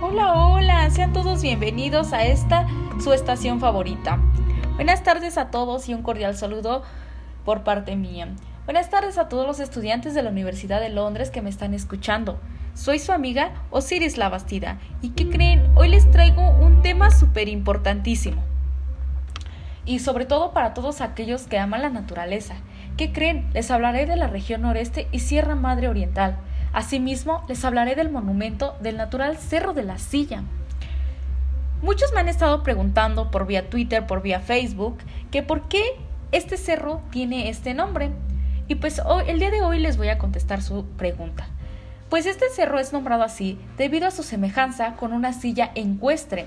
Hola, hola, sean todos bienvenidos a esta su estación favorita. Buenas tardes a todos y un cordial saludo por parte mía. Buenas tardes a todos los estudiantes de la Universidad de Londres que me están escuchando. Soy su amiga Osiris La Bastida y ¿qué creen? Hoy les traigo un tema súper importantísimo. Y sobre todo para todos aquellos que aman la naturaleza. ¿Qué creen? Les hablaré de la región noreste y Sierra Madre Oriental. Asimismo, les hablaré del monumento del natural Cerro de la Silla. Muchos me han estado preguntando por vía Twitter, por vía Facebook, que por qué este cerro tiene este nombre. Y pues hoy, el día de hoy les voy a contestar su pregunta. Pues este cerro es nombrado así debido a su semejanza con una silla encuestre.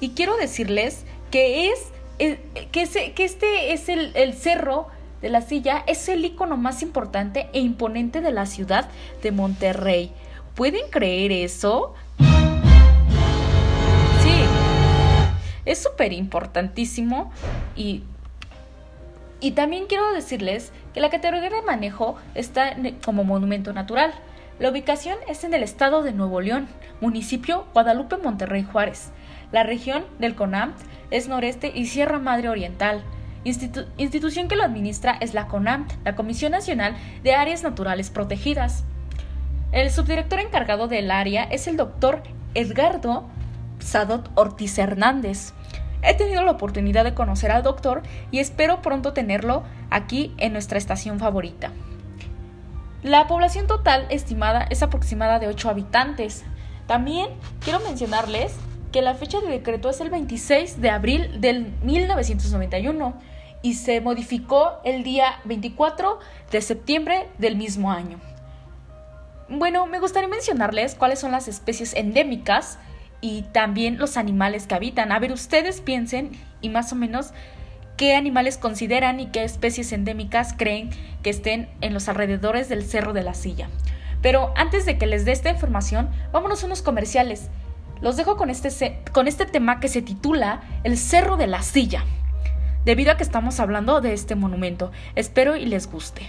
Y quiero decirles que es que, que este es el, el cerro de la silla, es el icono más importante e imponente de la ciudad de Monterrey. ¿Pueden creer eso? Sí, es súper importantísimo y y también quiero decirles que la categoría de manejo está como monumento natural. La ubicación es en el estado de Nuevo León, municipio Guadalupe Monterrey Juárez. La región del CONAM es noreste y Sierra Madre Oriental. institución que lo administra es la CONAM, la Comisión Nacional de Áreas Naturales Protegidas. El subdirector encargado del área es el doctor Edgardo Sadot Ortiz Hernández. He tenido la oportunidad de conocer al doctor y espero pronto tenerlo aquí en nuestra estación favorita. La población total estimada es aproximada de 8 habitantes. También quiero mencionarles que la fecha de decreto es el 26 de abril del 1991 y se modificó el día 24 de septiembre del mismo año. Bueno, me gustaría mencionarles cuáles son las especies endémicas y también los animales que habitan. A ver, ustedes piensen y más o menos qué animales consideran y qué especies endémicas creen que estén en los alrededores del Cerro de la Silla. Pero antes de que les dé esta información, vámonos a unos comerciales. Los dejo con este, con este tema que se titula El Cerro de la Silla, debido a que estamos hablando de este monumento. Espero y les guste.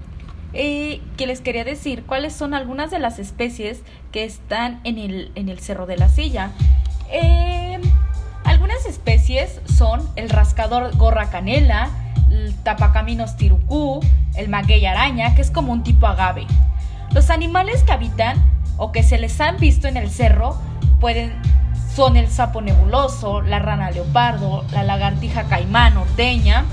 que les quería decir cuáles son algunas de las especies que están en el, en el Cerro de la Silla. Eh, algunas especies son el rascador gorra canela, el tapacaminos tirucú, el maguey araña, que es como un tipo agave. Los animales que habitan o que se les han visto en el cerro pueden son el sapo nebuloso, la rana leopardo, la lagartija caimán ordeña,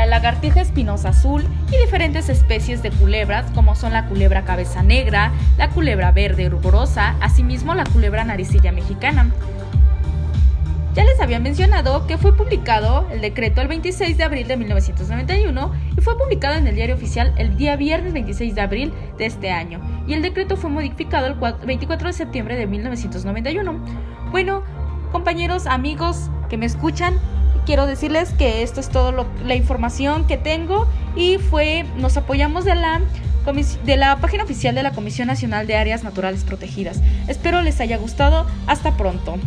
la lagartija espinosa azul y diferentes especies de culebras como son la culebra cabeza negra, la culebra verde ruborosa, asimismo la culebra naricilla mexicana. Ya les había mencionado que fue publicado el decreto el 26 de abril de 1991 y fue publicado en el diario oficial el día viernes 26 de abril de este año y el decreto fue modificado el 24 de septiembre de 1991. Bueno, compañeros, amigos que me escuchan, quiero decirles que esto es toda la información que tengo y fue, nos apoyamos de la de la página oficial de la Comisión Nacional de Áreas Naturales Protegidas. Espero les haya gustado. Hasta pronto.